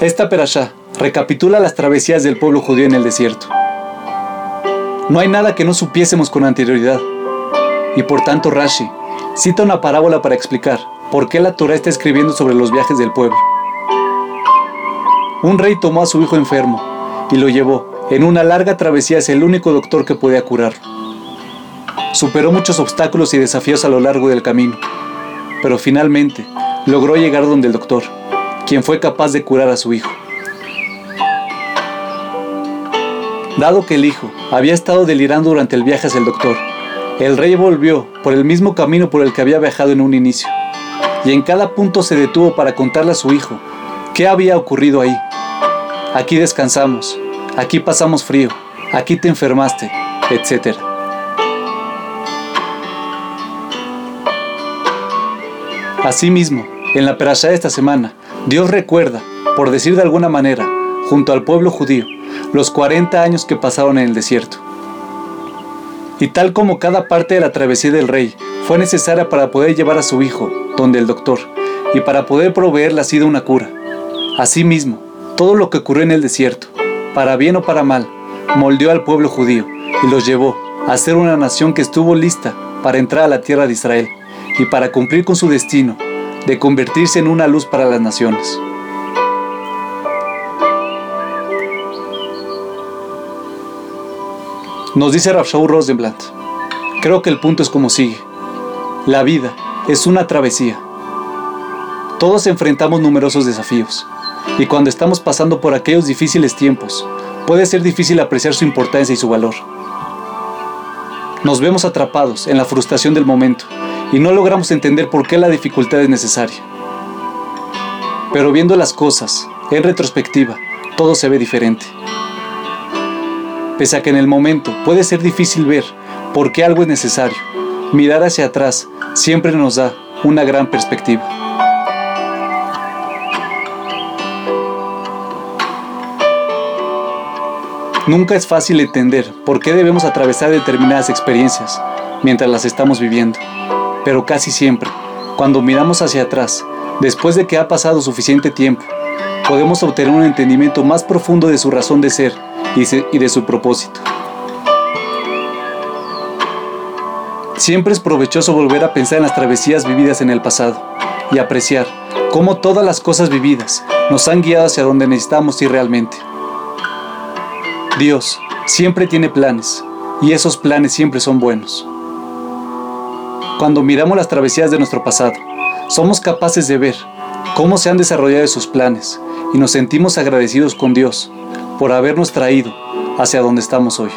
Esta perashá recapitula las travesías del pueblo judío en el desierto. No hay nada que no supiésemos con anterioridad, y por tanto Rashi cita una parábola para explicar por qué la Torah está escribiendo sobre los viajes del pueblo. Un rey tomó a su hijo enfermo y lo llevó en una larga travesía hacia el único doctor que podía curarlo. Superó muchos obstáculos y desafíos a lo largo del camino, pero finalmente logró llegar donde el doctor quien fue capaz de curar a su hijo. Dado que el hijo había estado delirando durante el viaje hacia el doctor, el rey volvió por el mismo camino por el que había viajado en un inicio, y en cada punto se detuvo para contarle a su hijo qué había ocurrido ahí. Aquí descansamos, aquí pasamos frío, aquí te enfermaste, etc. Asimismo, en la perashá de esta semana, Dios recuerda, por decir de alguna manera, junto al pueblo judío, los 40 años que pasaron en el desierto. Y tal como cada parte de la travesía del rey fue necesaria para poder llevar a su hijo donde el doctor y para poder proveerle así de una cura. Asimismo, todo lo que ocurrió en el desierto, para bien o para mal, moldeó al pueblo judío y los llevó a ser una nación que estuvo lista para entrar a la tierra de Israel y para cumplir con su destino de convertirse en una luz para las naciones. Nos dice Rafshau Rosenblatt, creo que el punto es como sigue. La vida es una travesía. Todos enfrentamos numerosos desafíos, y cuando estamos pasando por aquellos difíciles tiempos, puede ser difícil apreciar su importancia y su valor. Nos vemos atrapados en la frustración del momento y no logramos entender por qué la dificultad es necesaria. Pero viendo las cosas en retrospectiva, todo se ve diferente. Pese a que en el momento puede ser difícil ver por qué algo es necesario, mirar hacia atrás siempre nos da una gran perspectiva. Nunca es fácil entender por qué debemos atravesar determinadas experiencias mientras las estamos viviendo pero casi siempre, cuando miramos hacia atrás, después de que ha pasado suficiente tiempo, podemos obtener un entendimiento más profundo de su razón de ser y de su propósito. Siempre es provechoso volver a pensar en las travesías vividas en el pasado y apreciar cómo todas las cosas vividas nos han guiado hacia donde necesitamos ir realmente. Dios siempre tiene planes y esos planes siempre son buenos. Cuando miramos las travesías de nuestro pasado, somos capaces de ver cómo se han desarrollado sus planes y nos sentimos agradecidos con Dios por habernos traído hacia donde estamos hoy.